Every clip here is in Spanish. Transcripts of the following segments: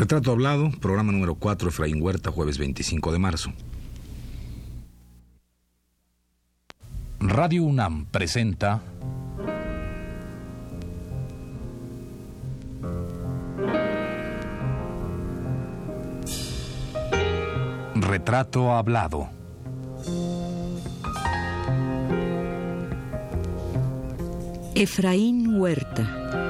Retrato Hablado, programa número 4, Efraín Huerta, jueves 25 de marzo. Radio UNAM presenta Retrato Hablado. Efraín Huerta.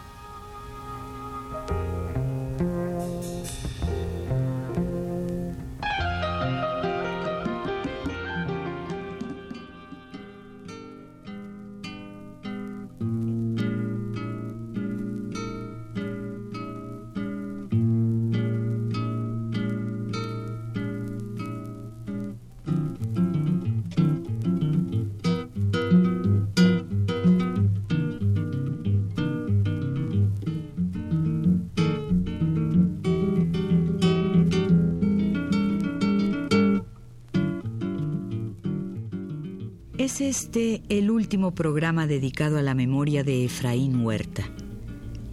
Es este el último programa dedicado a la memoria de Efraín Huerta.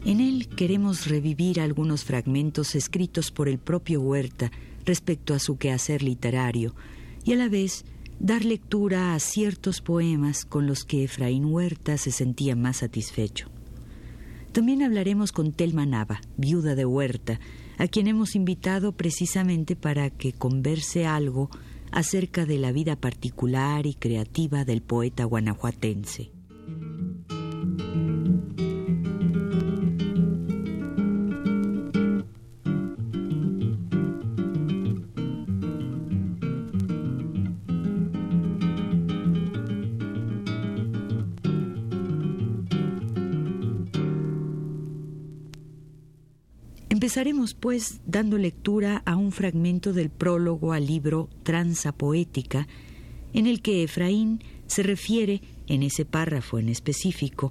En él queremos revivir algunos fragmentos escritos por el propio Huerta respecto a su quehacer literario y a la vez dar lectura a ciertos poemas con los que Efraín Huerta se sentía más satisfecho. También hablaremos con Telma Nava, viuda de Huerta, a quien hemos invitado precisamente para que converse algo acerca de la vida particular y creativa del poeta guanajuatense. Empezaremos, pues, dando lectura a un fragmento del prólogo al libro Transa Poética, en el que Efraín se refiere, en ese párrafo en específico,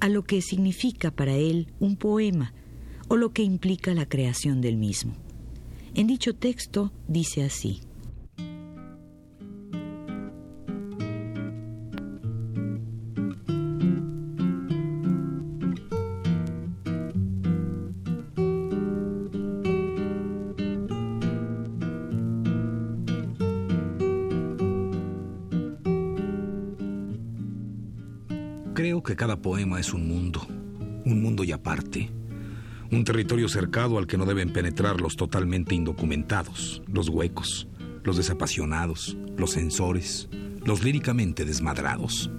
a lo que significa para él un poema o lo que implica la creación del mismo. En dicho texto dice así. Que cada poema es un mundo, un mundo y aparte, un territorio cercado al que no deben penetrar los totalmente indocumentados, los huecos, los desapasionados, los censores, los líricamente desmadrados.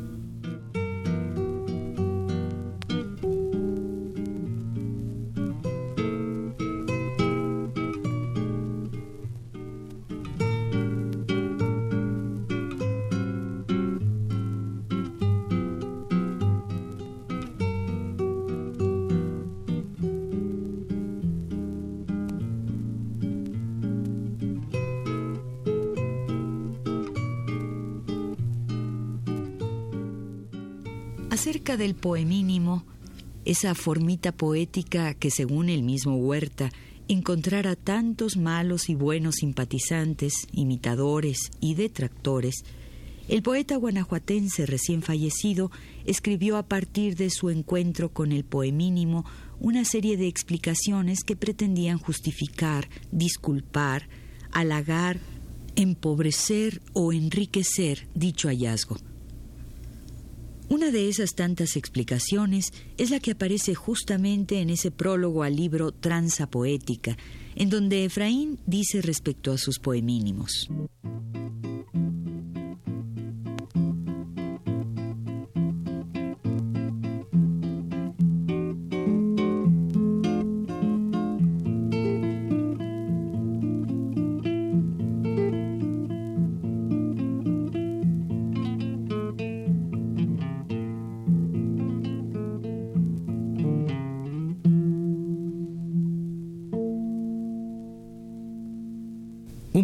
Acerca del poemínimo, esa formita poética que según el mismo Huerta encontrara tantos malos y buenos simpatizantes, imitadores y detractores, el poeta guanajuatense recién fallecido escribió a partir de su encuentro con el poemínimo una serie de explicaciones que pretendían justificar, disculpar, halagar, empobrecer o enriquecer dicho hallazgo. Una de esas tantas explicaciones es la que aparece justamente en ese prólogo al libro Transa Poética, en donde Efraín dice respecto a sus poemínimos.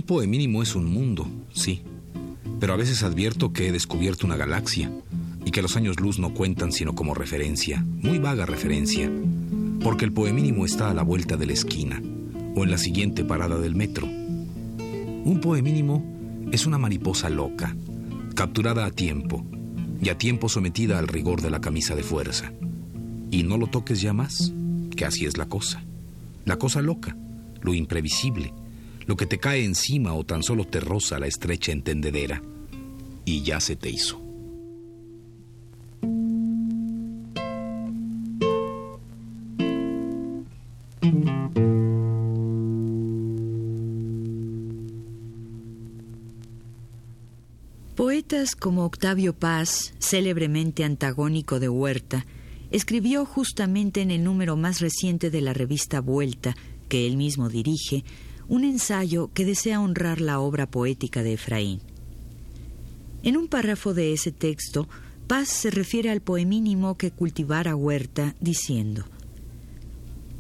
Un poemínimo es un mundo, sí, pero a veces advierto que he descubierto una galaxia y que los años luz no cuentan sino como referencia, muy vaga referencia, porque el poemínimo está a la vuelta de la esquina o en la siguiente parada del metro. Un poemínimo es una mariposa loca, capturada a tiempo, y a tiempo sometida al rigor de la camisa de fuerza. Y no lo toques ya más, que así es la cosa. La cosa loca, lo imprevisible, lo que te cae encima o tan solo te roza la estrecha entendedera. Y ya se te hizo. Poetas como Octavio Paz, célebremente antagónico de Huerta, escribió justamente en el número más reciente de la revista Vuelta, que él mismo dirige, un ensayo que desea honrar la obra poética de Efraín. En un párrafo de ese texto, Paz se refiere al poemínimo que cultivara Huerta, diciendo,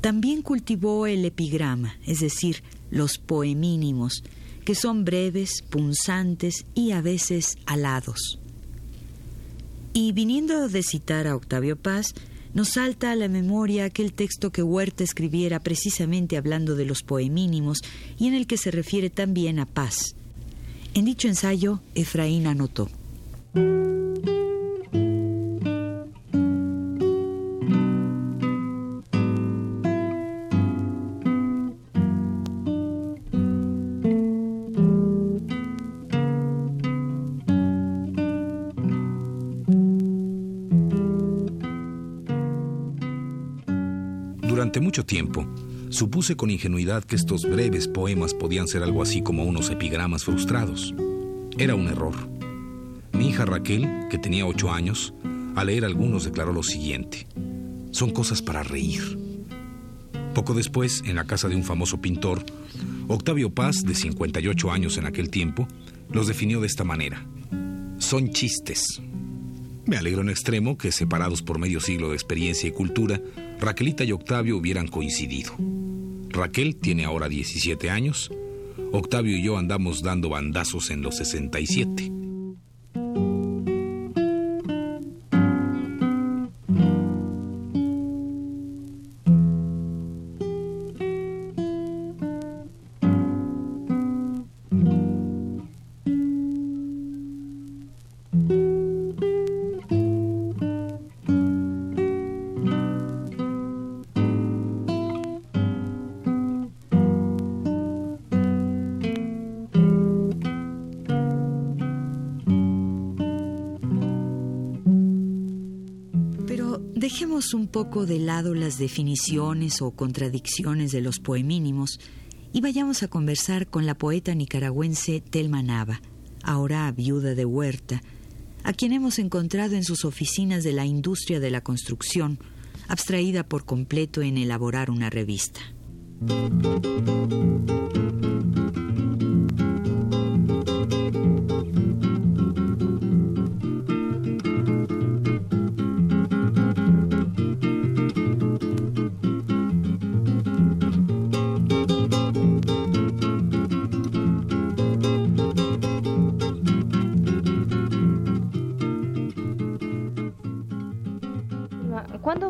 También cultivó el epigrama, es decir, los poemínimos, que son breves, punzantes y a veces alados. Y viniendo de citar a Octavio Paz, nos salta a la memoria aquel texto que Huerta escribiera precisamente hablando de los poemínimos y en el que se refiere también a paz. En dicho ensayo, Efraín anotó. Tiempo, supuse con ingenuidad que estos breves poemas podían ser algo así como unos epigramas frustrados. Era un error. Mi hija Raquel, que tenía ocho años, al leer algunos declaró lo siguiente. Son cosas para reír. Poco después, en la casa de un famoso pintor, Octavio Paz, de 58 años en aquel tiempo, los definió de esta manera. Son chistes. Me alegro en extremo que, separados por medio siglo de experiencia y cultura, Raquelita y Octavio hubieran coincidido. Raquel tiene ahora 17 años, Octavio y yo andamos dando bandazos en los 67. Dejemos un poco de lado las definiciones o contradicciones de los poemínimos y vayamos a conversar con la poeta nicaragüense Telma Nava, ahora viuda de Huerta, a quien hemos encontrado en sus oficinas de la industria de la construcción, abstraída por completo en elaborar una revista.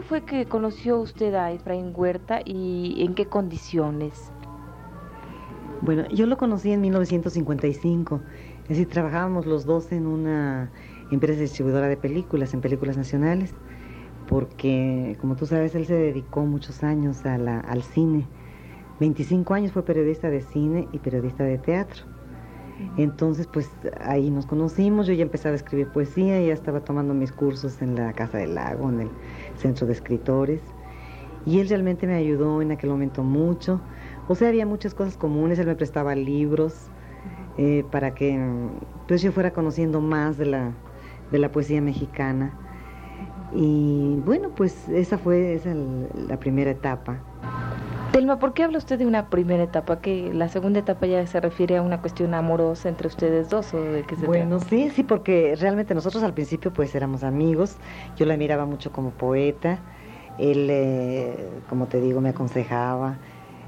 Fue que conoció usted a Efraín Huerta y en qué condiciones? Bueno, yo lo conocí en 1955. Es decir, trabajábamos los dos en una empresa distribuidora de películas, en películas nacionales, porque, como tú sabes, él se dedicó muchos años al cine. 25 años fue periodista de cine y periodista de teatro. Entonces, pues ahí nos conocimos, yo ya empezaba a escribir poesía, ya estaba tomando mis cursos en la Casa del Lago, en el Centro de Escritores, y él realmente me ayudó en aquel momento mucho. O sea, había muchas cosas comunes, él me prestaba libros eh, para que pues, yo fuera conociendo más de la, de la poesía mexicana. Y bueno, pues esa fue esa la primera etapa. Telma, ¿por qué habla usted de una primera etapa? Que la segunda etapa ya se refiere a una cuestión amorosa entre ustedes dos o de qué se Bueno, sí, sí, porque realmente nosotros al principio pues éramos amigos. Yo la miraba mucho como poeta. Él, eh, como te digo, me aconsejaba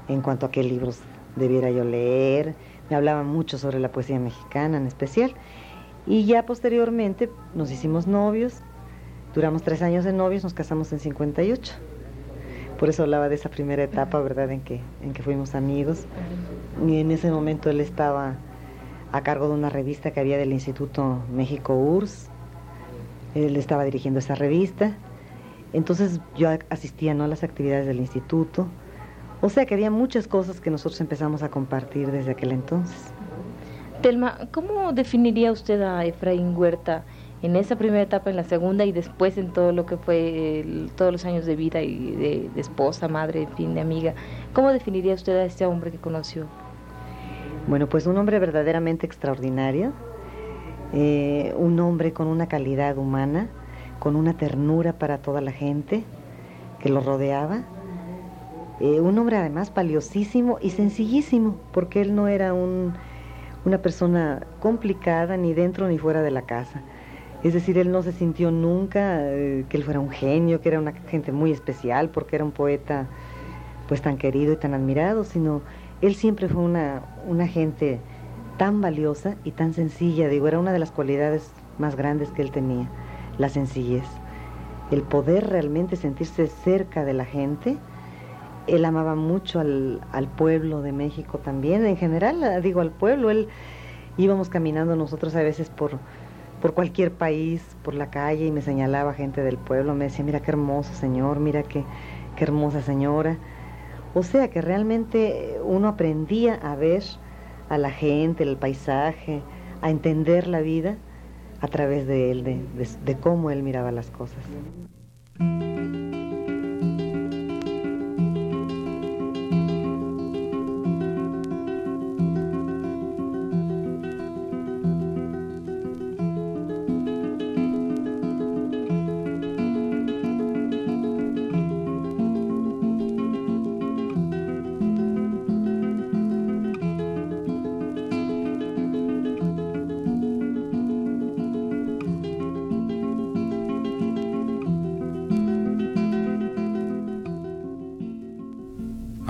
en cuanto a qué libros debiera yo leer. Me hablaba mucho sobre la poesía mexicana en especial. Y ya posteriormente nos hicimos novios. Duramos tres años de novios, nos casamos en 58. Por eso hablaba de esa primera etapa, ¿verdad?, en que, en que fuimos amigos. Y en ese momento él estaba a cargo de una revista que había del Instituto México URSS. Él estaba dirigiendo esa revista. Entonces yo asistía ¿no? a las actividades del instituto. O sea que había muchas cosas que nosotros empezamos a compartir desde aquel entonces. Telma, ¿cómo definiría usted a Efraín Huerta en esa primera etapa, en la segunda y después en todo lo que fue todos los años de vida y de, esposa, madre, en fin, de amiga? ¿Cómo definiría usted a este hombre que conoció? Bueno, pues un hombre verdaderamente extraordinario, eh, un hombre con una calidad humana, con una ternura para toda la gente que lo rodeaba, eh, un hombre además valiosísimo y sencillísimo, porque él no era un una persona complicada ni dentro ni fuera de la casa. Es decir, él no se sintió nunca eh, que él fuera un genio, que era una gente muy especial, porque era un poeta pues tan querido y tan admirado, sino él siempre fue una, una gente tan valiosa y tan sencilla, digo, era una de las cualidades más grandes que él tenía, la sencillez, el poder realmente sentirse cerca de la gente, él amaba mucho al, pueblo de México también, en general, digo al pueblo, él íbamos caminando nosotros a veces por, por cualquier país, por la calle y me señalaba gente del pueblo, me decía, mira qué hermoso señor, mira qué, qué hermosa señora. O sea que realmente uno aprendía a ver a la gente, el paisaje, a entender la vida a través de él, de cómo él miraba las cosas.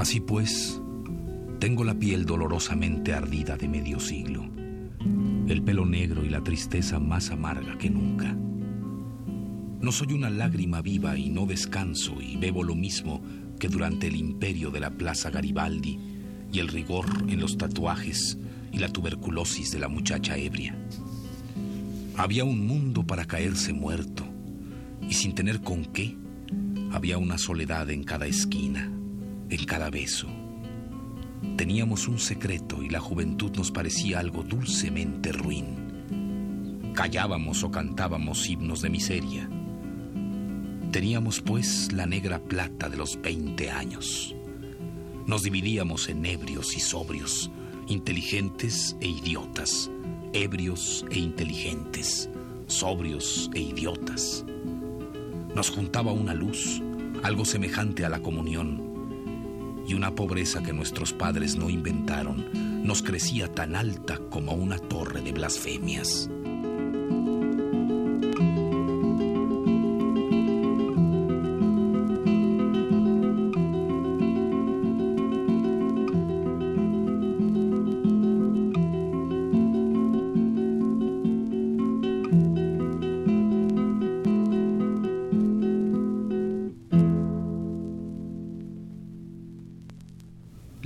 Así pues, tengo la piel dolorosamente ardida de medio siglo, el pelo negro y la tristeza más amarga que nunca. No soy una lágrima viva y no descanso y bebo lo mismo que durante el imperio de la Plaza Garibaldi y el rigor en los tatuajes y la tuberculosis de la muchacha ebria. Había un mundo para caerse muerto y sin tener con qué, había una soledad en cada esquina en cada beso. Teníamos un secreto y la juventud nos parecía algo dulcemente ruin. Callábamos o cantábamos himnos de miseria. Teníamos pues la negra plata de los 20 años. Nos dividíamos en ebrios y sobrios, inteligentes e idiotas, ebrios e inteligentes, sobrios e idiotas. Nos juntaba una luz, algo semejante a la comunión, y una pobreza que nuestros padres no inventaron nos crecía tan alta como una torre de blasfemias.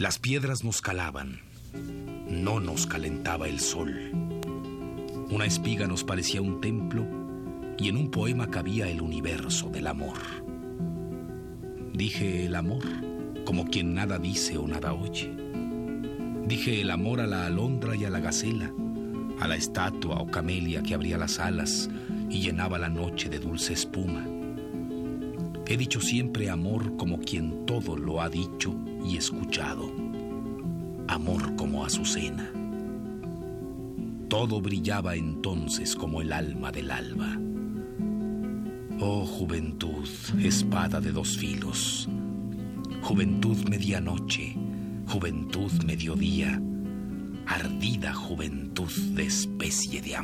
Las piedras nos calaban, no nos calentaba el sol. Una espiga nos parecía un templo y en un poema cabía el universo del amor. Dije el amor como quien nada dice o nada oye. Dije el amor a la alondra y a la gacela, a la estatua o camelia que abría las alas y llenaba la noche de dulce espuma. He dicho siempre amor como quien todo lo ha dicho y escuchado amor como azucena. Todo brillaba entonces como el alma del alba. Oh juventud, espada de dos filos, juventud medianoche, juventud mediodía, ardida juventud de especie de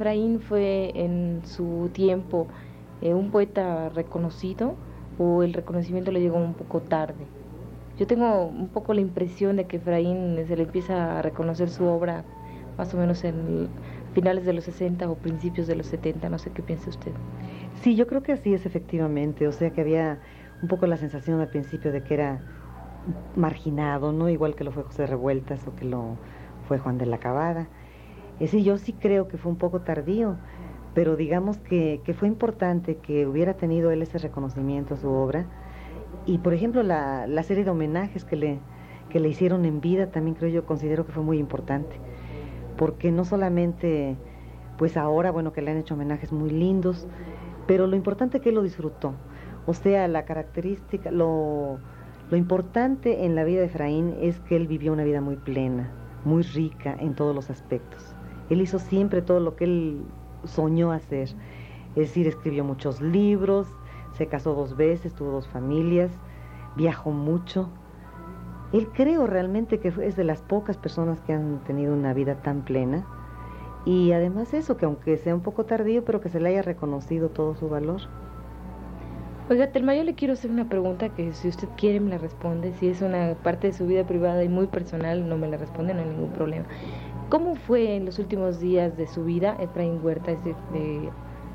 Efraín fue en su tiempo eh, un poeta reconocido o el reconocimiento le llegó un poco tarde? Yo tengo un poco la impresión de que Efraín se le empieza a reconocer su obra más o menos en finales de los 60 o principios de los 70, no sé qué piensa usted. Sí, yo creo que así es efectivamente, o sea que había un poco la sensación al principio de que era marginado, no igual que lo fue José Revueltas o que lo fue Juan de la Cabada. Es yo sí creo que fue un poco tardío, pero digamos que, fue importante que hubiera tenido él ese reconocimiento a su obra. Y por ejemplo, la, la serie de homenajes que le, que le hicieron en vida también creo yo, considero que fue muy importante, porque no solamente, pues ahora, bueno, que le han hecho homenajes muy lindos, pero lo importante es que él lo disfrutó. O sea, la característica, lo, lo importante en la vida de Efraín es que él vivió una vida muy plena, muy rica en todos los aspectos. Él hizo siempre todo lo que él soñó hacer. Es decir, escribió muchos libros, se casó dos veces, tuvo dos familias, viajó mucho. Él creo realmente que es de las pocas personas que han tenido una vida tan plena. Y además eso, que aunque sea un poco tardío, pero que se le haya reconocido todo su valor. Oiga, Telma, yo le quiero hacer una pregunta que si usted quiere me la responde. Si es una parte de su vida privada y muy personal, no me la responde, no hay ningún problema. ¿Cómo fue en los últimos días de su vida Efraín Huerta? Es de,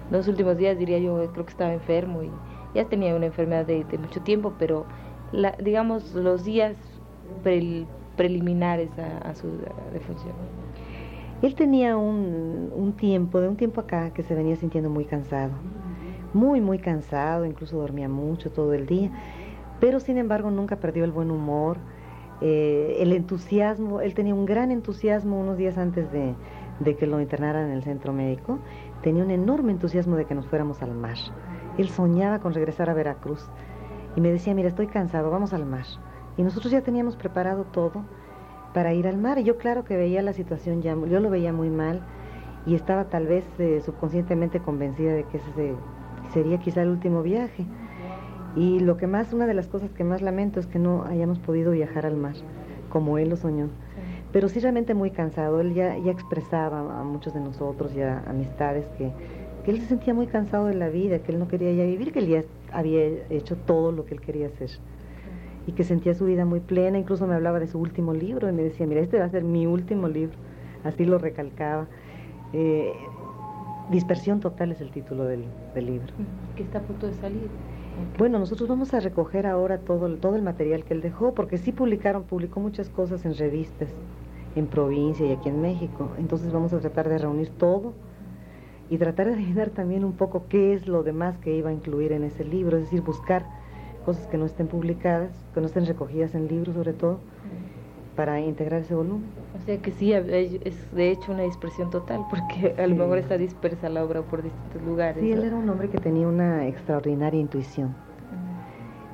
los últimos días diría yo, creo que estaba enfermo y ya tenía una enfermedad de, mucho tiempo, pero la, digamos los días preliminares a, su defunción. Él tenía un, un tiempo, de un tiempo acá, que se venía sintiendo muy cansado, muy, muy cansado, incluso dormía mucho todo el día, pero sin embargo nunca perdió el buen humor, eh, el entusiasmo, él tenía un gran entusiasmo unos días antes de, que lo internaran en el centro médico, tenía un enorme entusiasmo de que nos fuéramos al mar. Él soñaba con regresar a Veracruz y me decía, mira, estoy cansado, vamos al mar. Y nosotros ya teníamos preparado todo para ir al mar. Y yo claro que veía la situación ya, yo lo veía muy mal y estaba tal vez eh, subconscientemente convencida de que ese sería quizá el último viaje. Y lo que más, una de las cosas que más lamento es que no hayamos podido viajar al mar, como él lo soñó. Pero sí realmente muy cansado, él ya, ya expresaba a muchos de nosotros y a amistades que, que él se sentía muy cansado de la vida, que él no quería ya vivir, que él ya había hecho todo lo que él quería hacer y que sentía su vida muy plena, incluso me hablaba de su último libro y me decía, mira, este va a ser mi último libro, así lo recalcaba. Eh, Dispersión total es el título del, del libro. Que está a punto de salir. Bueno, nosotros vamos a recoger ahora todo, todo el material que él dejó, porque sí publicaron, publicó muchas cosas en revistas, en provincia y aquí en México. Entonces vamos a tratar de reunir todo y tratar de adivinar también un poco qué es lo demás que iba a incluir en ese libro, es decir, buscar cosas que no estén publicadas, que no estén recogidas en libros sobre todo, para integrar ese volumen. O sea que sí, es de hecho una dispersión total, porque a lo mejor está dispersa la obra por distintos lugares. Sí, él era un hombre que tenía una extraordinaria intuición.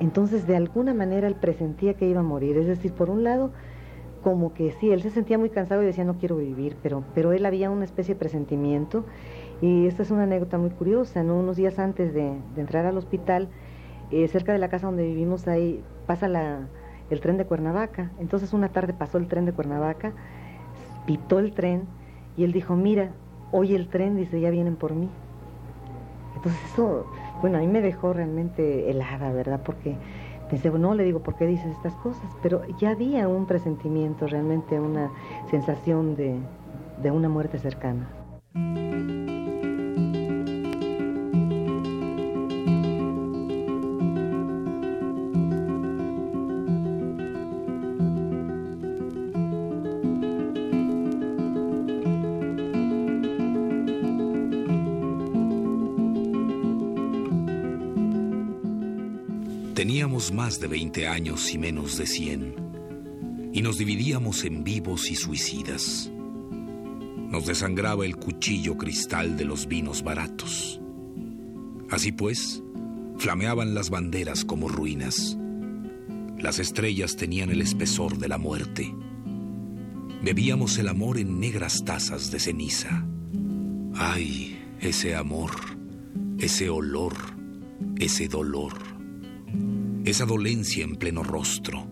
Entonces, de alguna manera, él presentía que iba a morir. Es decir, por un lado, como que sí, él se sentía muy cansado y decía, no quiero vivir, pero, pero él había una especie de presentimiento. Y esta es una anécdota muy curiosa, ¿no? Unos días antes de, entrar al hospital, eh, cerca de la casa donde vivimos, ahí pasa la, el tren de Cuernavaca. Entonces una tarde pasó el tren de Cuernavaca, pitó el tren y él dijo, mira, hoy el tren, dice, ya vienen por mí. Entonces eso, bueno, a mí me dejó realmente helada, ¿verdad? Porque pensé, no, le digo, ¿por qué dices estas cosas? Pero ya había un presentimiento, realmente una sensación de, de una muerte cercana. Más de 20 años y menos de 100, y nos dividíamos en vivos y suicidas. Nos desangraba el cuchillo cristal de los vinos baratos. Así pues, flameaban las banderas como ruinas. Las estrellas tenían el espesor de la muerte. Bebíamos el amor en negras tazas de ceniza. Ay, ese amor, ese olor, ese dolor esa dolencia en pleno rostro,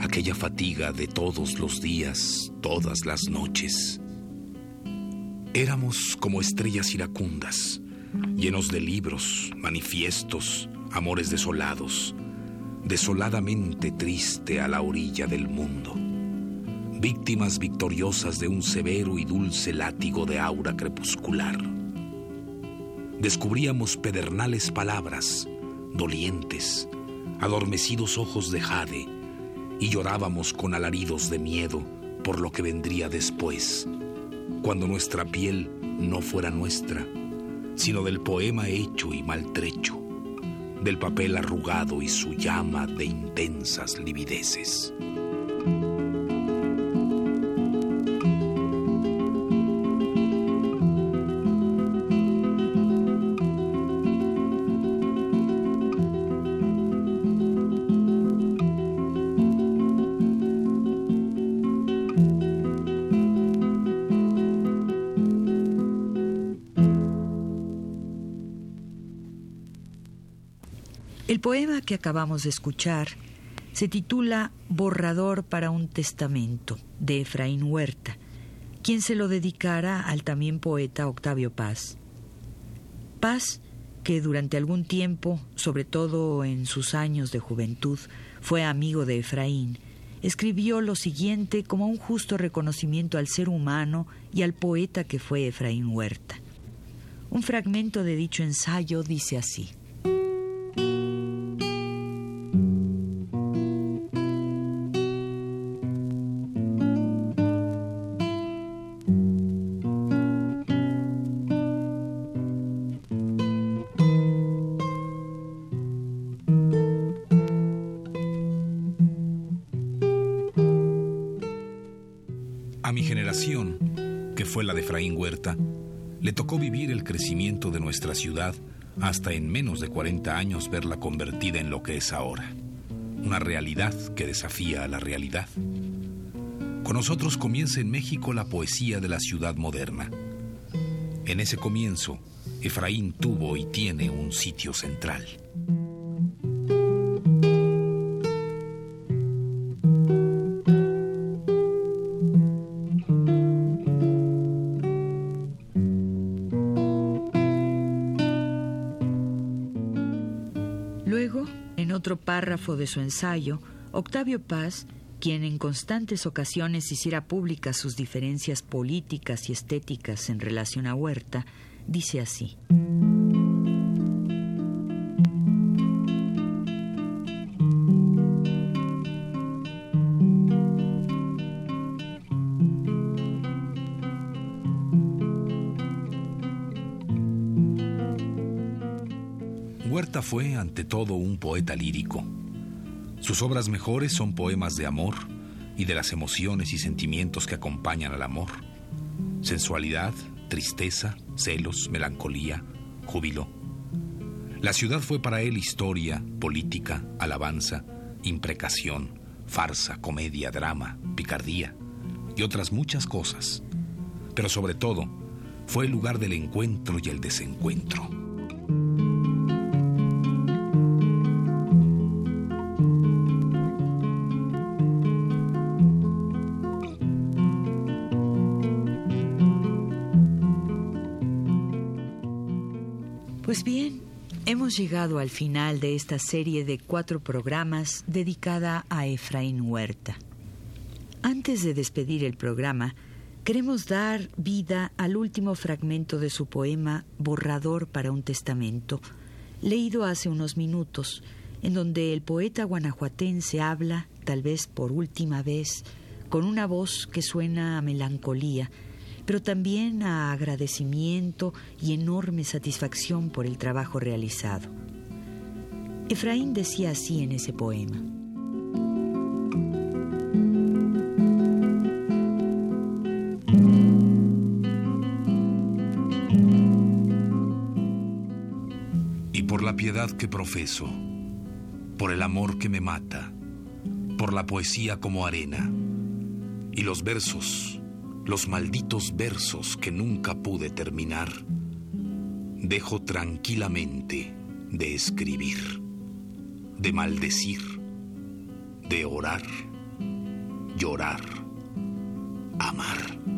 aquella fatiga de todos los días, todas las noches. Éramos como estrellas iracundas, llenos de libros, manifiestos, amores desolados, desoladamente triste a la orilla del mundo, víctimas victoriosas de un severo y dulce látigo de aura crepuscular. Descubríamos pedernales palabras, dolientes, adormecidos ojos de jade, y llorábamos con alaridos de miedo por lo que vendría después, cuando nuestra piel no fuera nuestra, sino del poema hecho y maltrecho, del papel arrugado y su llama de intensas livideces. El poema que acabamos de escuchar se titula Borrador para un testamento de Efraín Huerta, quien se lo dedicara al también poeta Octavio Paz. Paz, que durante algún tiempo, sobre todo en sus años de juventud, fue amigo de Efraín, escribió lo siguiente como un justo reconocimiento al ser humano y al poeta que fue Efraín Huerta. Un fragmento de dicho ensayo dice así. Le tocó vivir el crecimiento de nuestra ciudad hasta en menos de 40 años verla convertida en lo que es ahora, una realidad que desafía a la realidad. Con nosotros comienza en México la poesía de la ciudad moderna. En ese comienzo, Efraín tuvo y tiene un sitio central. De su ensayo, Octavio Paz, quien en constantes ocasiones hiciera públicas sus diferencias políticas y estéticas en relación a Huerta, dice así. Huerta fue, ante todo, un poeta lírico. Sus obras mejores son poemas de amor y de las emociones y sentimientos que acompañan al amor. Sensualidad, tristeza, celos, melancolía, júbilo. La ciudad fue para él historia, política, alabanza, imprecación, farsa, comedia, drama, picardía y otras muchas cosas. Pero sobre todo, fue el lugar del encuentro y el desencuentro. Hemos llegado al final de esta serie de cuatro programas dedicada a Efraín Huerta. Antes de despedir el programa, queremos dar vida al último fragmento de su poema Borrador para un Testamento, leído hace unos minutos, en donde el poeta guanajuatense habla, tal vez por última vez, con una voz que suena a melancolía, pero también a agradecimiento y enorme satisfacción por el trabajo realizado. Efraín decía así en ese poema. Y por la piedad que profeso, por el amor que me mata, por la poesía como arena, y los versos los malditos versos que nunca pude terminar, dejo tranquilamente de escribir, de maldecir, de orar, llorar, amar.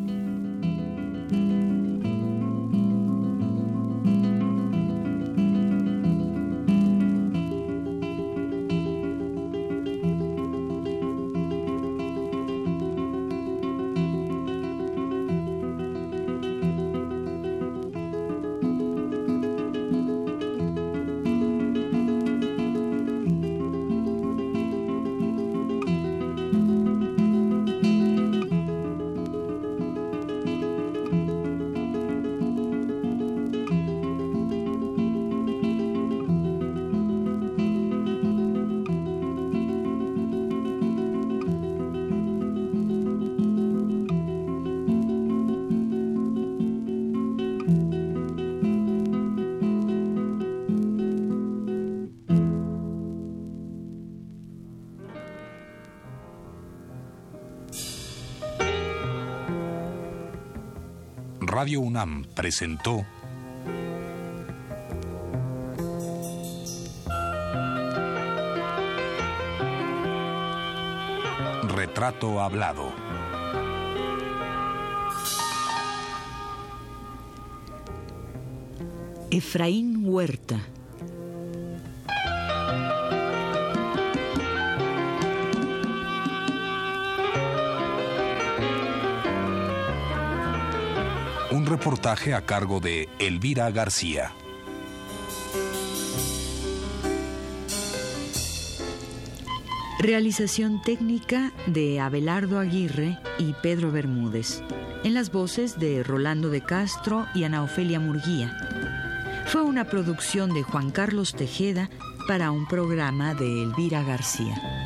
Radio UNAM presentó Retrato Hablado. Efraín Huerta. Reportaje a cargo de Elvira García. Realización técnica de Abelardo Aguirre y Pedro Bermúdez. En las voces de Rolando de Castro y Ana Ofelia Murguía. Fue una producción de Juan Carlos Tejeda para un programa de Elvira García.